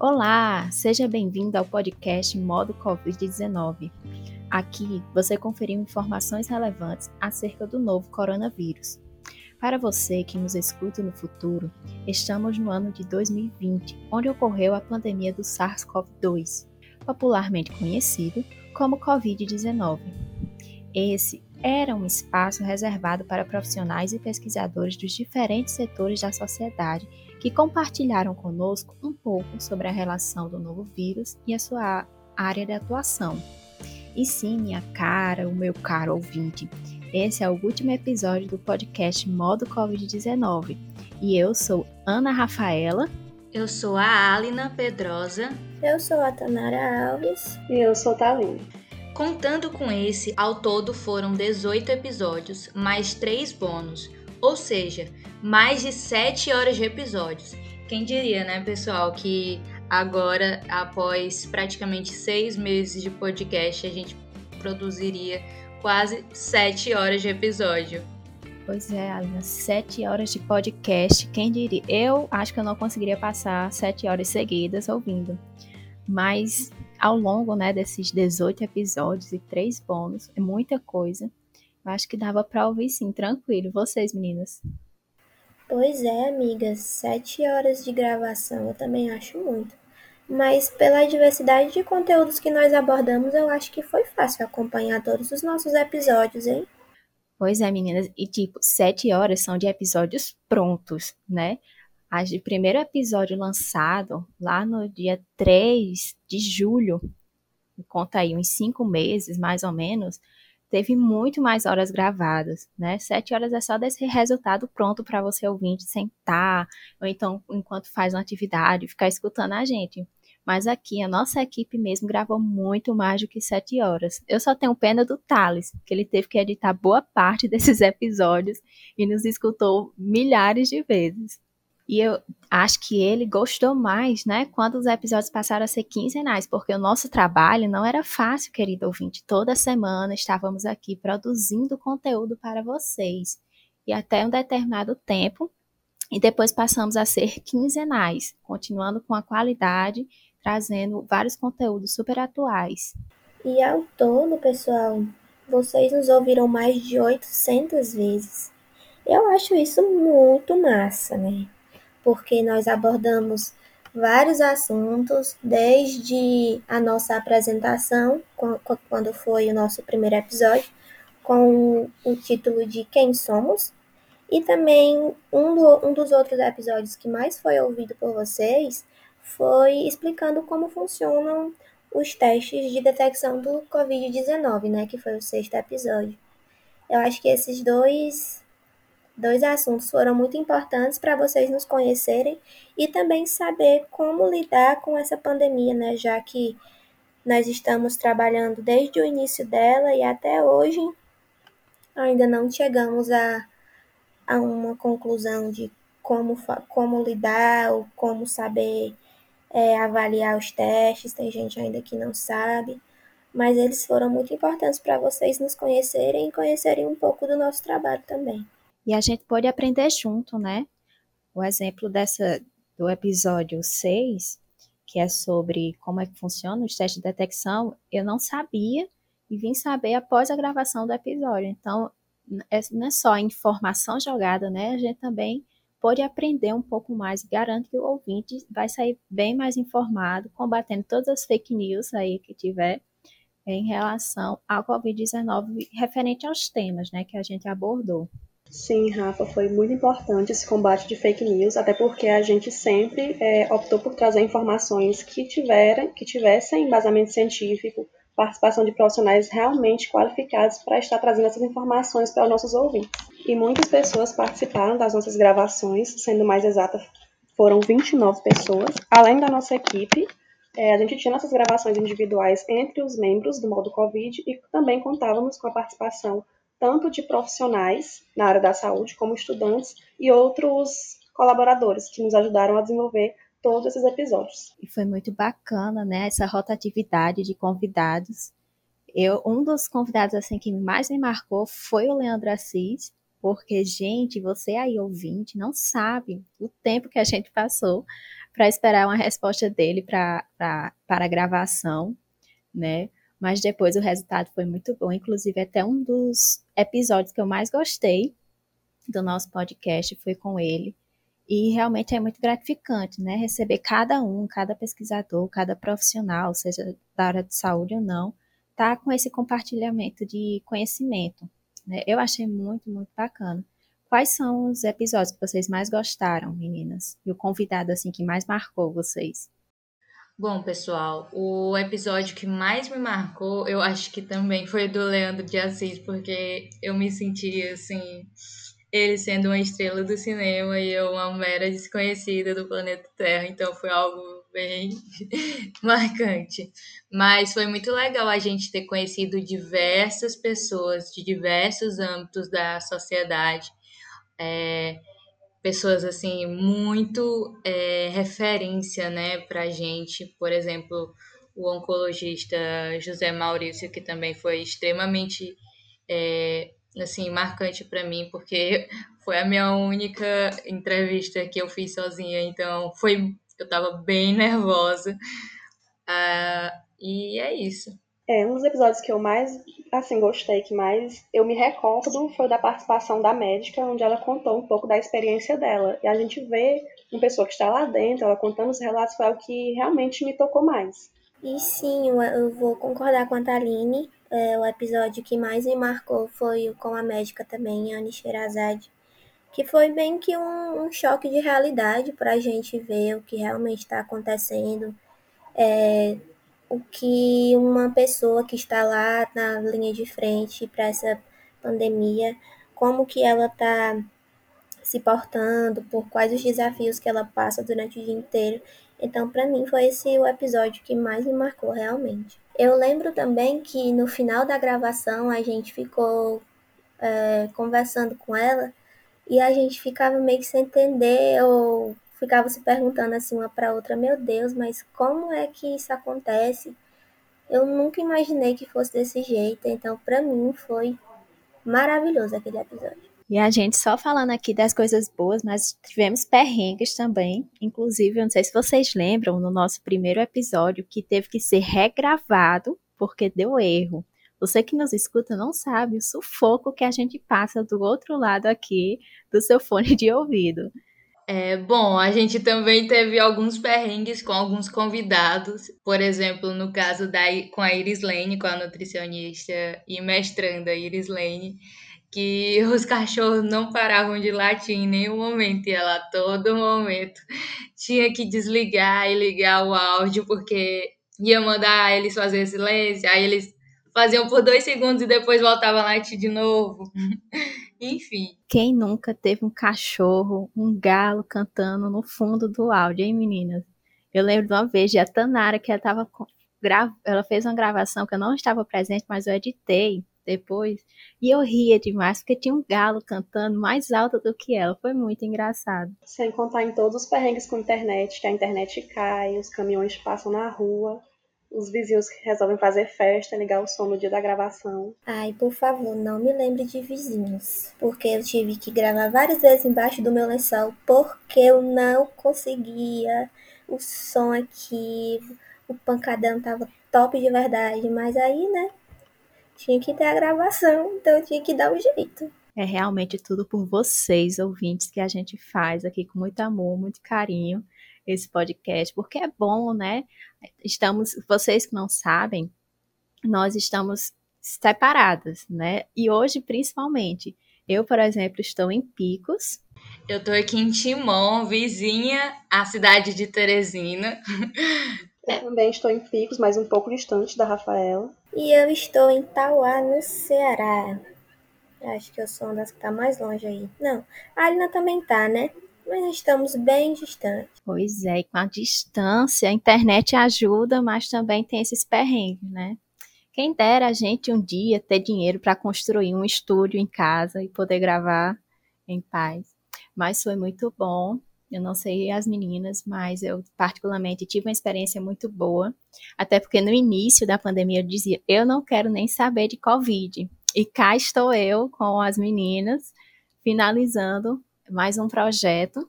Olá, seja bem-vindo ao podcast Modo Covid-19. Aqui você conferiu informações relevantes acerca do novo coronavírus. Para você que nos escuta no futuro, estamos no ano de 2020, onde ocorreu a pandemia do SARS-CoV-2, popularmente conhecido como Covid-19. Esse era um espaço reservado para profissionais e pesquisadores dos diferentes setores da sociedade que compartilharam conosco um pouco sobre a relação do novo vírus e a sua área de atuação. E sim, minha cara, o meu caro ouvinte, esse é o último episódio do podcast Modo Covid-19 e eu sou Ana Rafaela. Eu sou a Alina Pedrosa. Eu sou a Tanara Alves. E eu sou a Thalina. Contando com esse, ao todo foram 18 episódios, mais 3 bônus, ou seja, mais de 7 horas de episódios. Quem diria, né, pessoal, que agora, após praticamente 6 meses de podcast, a gente produziria quase 7 horas de episódio. Pois é, Alina, 7 horas de podcast, quem diria? Eu acho que eu não conseguiria passar 7 horas seguidas ouvindo. Mas ao longo né, desses 18 episódios e 3 bônus, é muita coisa. Acho que dava para ouvir sim, tranquilo. Vocês, meninas? Pois é, amigas, sete horas de gravação eu também acho muito. Mas pela diversidade de conteúdos que nós abordamos, eu acho que foi fácil acompanhar todos os nossos episódios, hein? Pois é, meninas. E tipo, sete horas são de episódios prontos, né? As de primeiro episódio lançado lá no dia 3 de julho, conta aí uns cinco meses mais ou menos, teve muito mais horas gravadas, né? Sete horas é só desse resultado pronto para você ouvinte sentar, ou então enquanto faz uma atividade, ficar escutando a gente. Mas aqui a nossa equipe mesmo gravou muito mais do que sete horas. Eu só tenho pena do Thales, que ele teve que editar boa parte desses episódios e nos escutou milhares de vezes. E eu acho que ele gostou mais, né, quando os episódios passaram a ser quinzenais, porque o nosso trabalho não era fácil, querido ouvinte. Toda semana estávamos aqui produzindo conteúdo para vocês. E até um determinado tempo, e depois passamos a ser quinzenais, continuando com a qualidade, trazendo vários conteúdos super atuais. E ao todo, pessoal, vocês nos ouviram mais de 800 vezes. Eu acho isso muito massa, né? Porque nós abordamos vários assuntos, desde a nossa apresentação, quando foi o nosso primeiro episódio, com o título de Quem Somos, e também um, do, um dos outros episódios que mais foi ouvido por vocês foi explicando como funcionam os testes de detecção do Covid-19, né, que foi o sexto episódio. Eu acho que esses dois Dois assuntos foram muito importantes para vocês nos conhecerem e também saber como lidar com essa pandemia, né? Já que nós estamos trabalhando desde o início dela e até hoje ainda não chegamos a, a uma conclusão de como, como lidar ou como saber é, avaliar os testes. Tem gente ainda que não sabe, mas eles foram muito importantes para vocês nos conhecerem e conhecerem um pouco do nosso trabalho também e a gente pode aprender junto, né? O exemplo dessa do episódio 6, que é sobre como é que funciona os testes de detecção, eu não sabia e vim saber após a gravação do episódio. Então, é, não é só informação jogada, né? A gente também pode aprender um pouco mais e garanto que o ouvinte vai sair bem mais informado, combatendo todas as fake news aí que tiver em relação ao Covid-19 referente aos temas, né, que a gente abordou. Sim, Rafa, foi muito importante esse combate de fake news, até porque a gente sempre é, optou por trazer informações que, tiveram, que tivessem embasamento científico, participação de profissionais realmente qualificados para estar trazendo essas informações para os nossos ouvintes. E muitas pessoas participaram das nossas gravações, sendo mais exata, foram 29 pessoas. Além da nossa equipe, é, a gente tinha nossas gravações individuais entre os membros do modo Covid e também contávamos com a participação tanto de profissionais na área da saúde, como estudantes e outros colaboradores que nos ajudaram a desenvolver todos esses episódios. E foi muito bacana, né, essa rotatividade de convidados. Eu, um dos convidados assim que mais me marcou foi o Leandro Assis, porque gente, você aí ouvinte não sabe o tempo que a gente passou para esperar uma resposta dele pra, para a gravação, né? Mas depois o resultado foi muito bom. Inclusive, até um dos episódios que eu mais gostei do nosso podcast foi com ele. E realmente é muito gratificante, né? Receber cada um, cada pesquisador, cada profissional, seja da área de saúde ou não, tá com esse compartilhamento de conhecimento. Né? Eu achei muito, muito bacana. Quais são os episódios que vocês mais gostaram, meninas? E o convidado assim que mais marcou vocês? Bom, pessoal, o episódio que mais me marcou, eu acho que também foi do Leandro de Assis, porque eu me senti assim, ele sendo uma estrela do cinema e eu uma mera desconhecida do planeta Terra, então foi algo bem marcante. Mas foi muito legal a gente ter conhecido diversas pessoas de diversos âmbitos da sociedade. É, pessoas assim muito é, referência né para gente. Por exemplo o oncologista José Maurício que também foi extremamente é, assim marcante para mim porque foi a minha única entrevista que eu fiz sozinha então foi eu estava bem nervosa. Uh, e é isso é, um dos episódios que eu mais, assim, gostei, que mais eu me recordo foi da participação da médica, onde ela contou um pouco da experiência dela. E a gente vê uma pessoa que está lá dentro, ela contando os relatos, foi o que realmente me tocou mais. E sim, eu vou concordar com a Taline. É, o episódio que mais me marcou foi com a médica também, Anne Sherazade, que foi bem que um, um choque de realidade para a gente ver o que realmente está acontecendo. É, o que uma pessoa que está lá na linha de frente para essa pandemia, como que ela está se portando, por quais os desafios que ela passa durante o dia inteiro. Então, para mim, foi esse o episódio que mais me marcou realmente. Eu lembro também que no final da gravação a gente ficou é, conversando com ela e a gente ficava meio que sem entender ou ficava se perguntando assim uma para outra, meu Deus, mas como é que isso acontece? Eu nunca imaginei que fosse desse jeito, então para mim foi maravilhoso aquele episódio. E a gente só falando aqui das coisas boas, mas tivemos perrengues também. Inclusive, eu não sei se vocês lembram, no nosso primeiro episódio, que teve que ser regravado porque deu erro. Você que nos escuta não sabe o sufoco que a gente passa do outro lado aqui do seu fone de ouvido. É, bom, a gente também teve alguns perrengues com alguns convidados, por exemplo, no caso da, com a Iris Lane, com a nutricionista e mestranda Iris Lane, que os cachorros não paravam de latir em nenhum momento, e ela todo momento tinha que desligar e ligar o áudio, porque ia mandar eles fazer silêncio, aí eles faziam por dois segundos e depois voltavam a latir de novo. Enfim. Quem nunca teve um cachorro, um galo cantando no fundo do áudio, hein, meninas? Eu lembro de uma vez de a Tanara, que ela tava gra... ela fez uma gravação que eu não estava presente, mas eu editei depois. E eu ria demais, porque tinha um galo cantando mais alto do que ela. Foi muito engraçado. Sem contar em todos os perrengues com a internet, que a internet cai, os caminhões passam na rua os vizinhos resolvem fazer festa, ligar o som no dia da gravação. Ai, por favor, não me lembre de vizinhos, porque eu tive que gravar várias vezes embaixo do meu lençol porque eu não conseguia o som aqui, o pancadão tava top de verdade, mas aí, né, tinha que ter a gravação, então eu tinha que dar um jeito. É realmente tudo por vocês, ouvintes, que a gente faz aqui com muito amor, muito carinho esse podcast, porque é bom, né? Estamos, vocês que não sabem, nós estamos separadas, né? E hoje, principalmente, eu, por exemplo, estou em Picos. Eu estou aqui em Timon, vizinha à cidade de Teresina. Eu também estou em Picos, mas um pouco distante da Rafaela. E eu estou em Tauá, no Ceará. Acho que eu sou uma das que está mais longe aí. Não, a Alina também tá, né? Mas estamos bem distantes. Pois é, e com a distância, a internet ajuda, mas também tem esses perrengues, né? Quem dera a gente um dia ter dinheiro para construir um estúdio em casa e poder gravar em paz. Mas foi muito bom. Eu não sei as meninas, mas eu particularmente tive uma experiência muito boa. Até porque no início da pandemia eu dizia: eu não quero nem saber de Covid. E cá estou eu com as meninas, finalizando mais um projeto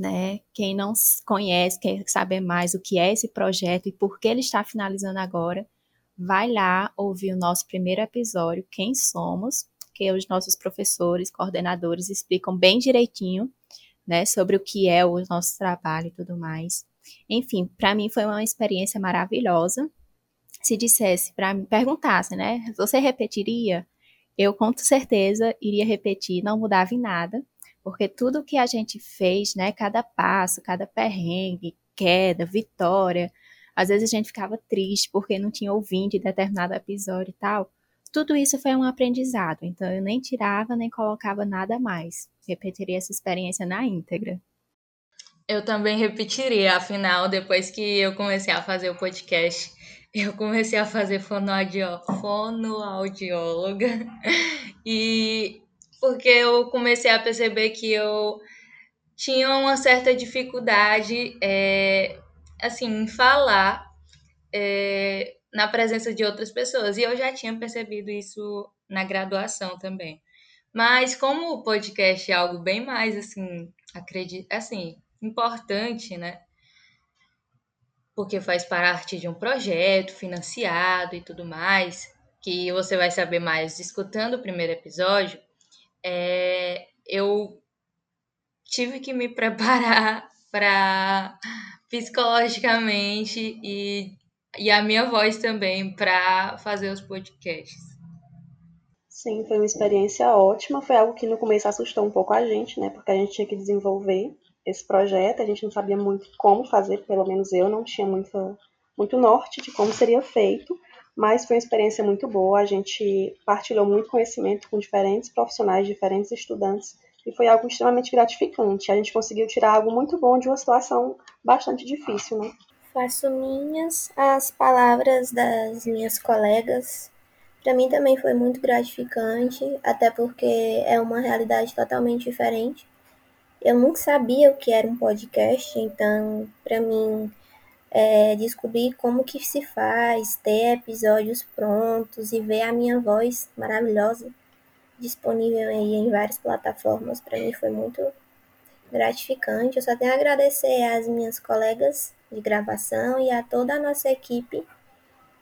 né? Quem não conhece, quer saber mais o que é esse projeto e por que ele está finalizando agora, vai lá ouvir o nosso primeiro episódio, Quem Somos, que os nossos professores, coordenadores explicam bem direitinho, né, sobre o que é o nosso trabalho e tudo mais. Enfim, para mim foi uma experiência maravilhosa. Se dissesse para me perguntasse, né, você repetiria? Eu com certeza iria repetir, não mudava em nada, porque tudo que a gente fez, né, cada passo, cada perrengue, queda, vitória, às vezes a gente ficava triste porque não tinha ouvinte determinado episódio e tal. Tudo isso foi um aprendizado, então eu nem tirava nem colocava nada mais. Repetiria essa experiência na íntegra. Eu também repetiria, afinal, depois que eu comecei a fazer o podcast, eu comecei a fazer fonoaudióloga. E porque eu comecei a perceber que eu tinha uma certa dificuldade, é, assim, em falar é, na presença de outras pessoas. E eu já tinha percebido isso na graduação também. Mas como o podcast é algo bem mais, assim, acredito, assim, importante, né? Porque faz parte de um projeto financiado e tudo mais, que você vai saber mais escutando o primeiro episódio é, eu tive que me preparar para psicologicamente e, e a minha voz também para fazer os podcasts. Sim, foi uma experiência ótima. Foi algo que no começo assustou um pouco a gente, né? Porque a gente tinha que desenvolver esse projeto, a gente não sabia muito como fazer, pelo menos eu não tinha muito, muito norte de como seria feito mas foi uma experiência muito boa. A gente partilhou muito conhecimento com diferentes profissionais, diferentes estudantes, e foi algo extremamente gratificante. A gente conseguiu tirar algo muito bom de uma situação bastante difícil, né? Faço minhas as palavras das minhas colegas. Para mim também foi muito gratificante, até porque é uma realidade totalmente diferente. Eu nunca sabia o que era um podcast, então para mim é, descobrir como que se faz, ter episódios prontos e ver a minha voz maravilhosa disponível aí em várias plataformas, para mim foi muito gratificante. Eu só tenho a agradecer às minhas colegas de gravação e a toda a nossa equipe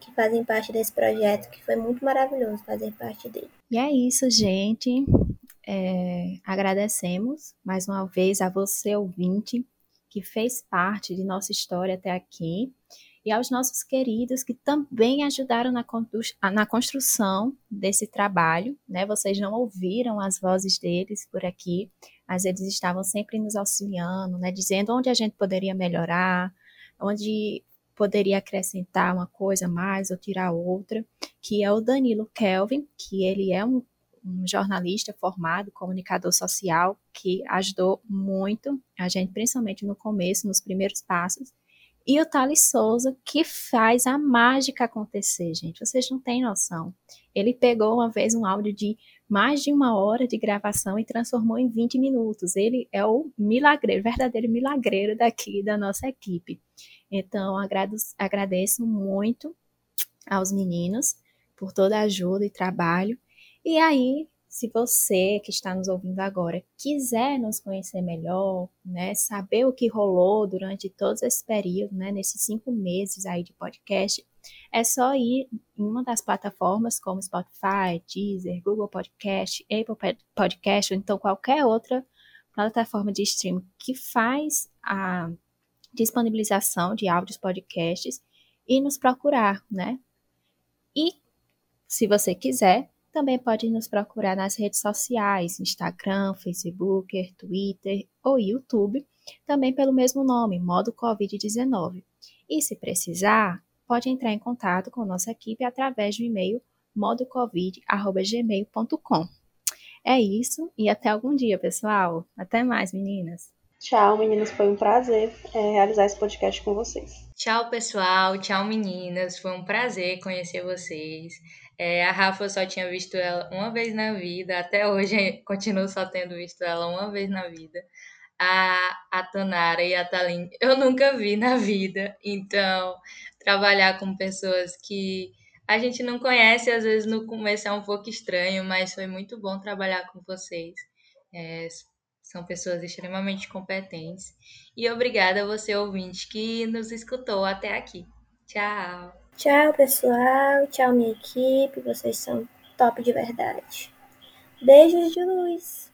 que fazem parte desse projeto, que foi muito maravilhoso fazer parte dele. E é isso, gente. É, agradecemos mais uma vez a você, ouvinte, que fez parte de nossa história até aqui, e aos nossos queridos que também ajudaram na, na construção desse trabalho. Né? Vocês não ouviram as vozes deles por aqui, mas eles estavam sempre nos auxiliando, né? dizendo onde a gente poderia melhorar, onde poderia acrescentar uma coisa mais ou tirar outra, que é o Danilo Kelvin, que ele é um um jornalista formado, comunicador social, que ajudou muito a gente, principalmente no começo, nos primeiros passos. E o Thales Souza, que faz a mágica acontecer, gente. Vocês não têm noção. Ele pegou uma vez um áudio de mais de uma hora de gravação e transformou em 20 minutos. Ele é o milagreiro, verdadeiro milagreiro daqui da nossa equipe. Então, agradeço, agradeço muito aos meninos por toda a ajuda e trabalho. E aí, se você que está nos ouvindo agora quiser nos conhecer melhor, né, saber o que rolou durante todo esse período, né, nesses cinco meses aí de podcast, é só ir em uma das plataformas como Spotify, Deezer, Google Podcast, Apple Podcast, ou então qualquer outra plataforma de streaming que faz a disponibilização de áudios podcasts e nos procurar, né? E se você quiser, também pode nos procurar nas redes sociais, Instagram, Facebook, Twitter ou YouTube, também pelo mesmo nome, modo Covid-19. E se precisar, pode entrar em contato com nossa equipe através do e-mail modocovid.gmail.com. É isso e até algum dia, pessoal. Até mais, meninas. Tchau, meninas. Foi um prazer é, realizar esse podcast com vocês. Tchau, pessoal. Tchau, meninas. Foi um prazer conhecer vocês. É, a Rafa só tinha visto ela uma vez na vida, até hoje continuo só tendo visto ela uma vez na vida. A, a Tanara e a Talin eu nunca vi na vida, então trabalhar com pessoas que a gente não conhece, às vezes no começo é um pouco estranho, mas foi muito bom trabalhar com vocês. É, São pessoas extremamente competentes. E obrigada a você, ouvinte, que nos escutou até aqui. Tchau. Tchau, pessoal. Tchau, minha equipe. Vocês são top de verdade. Beijos de luz.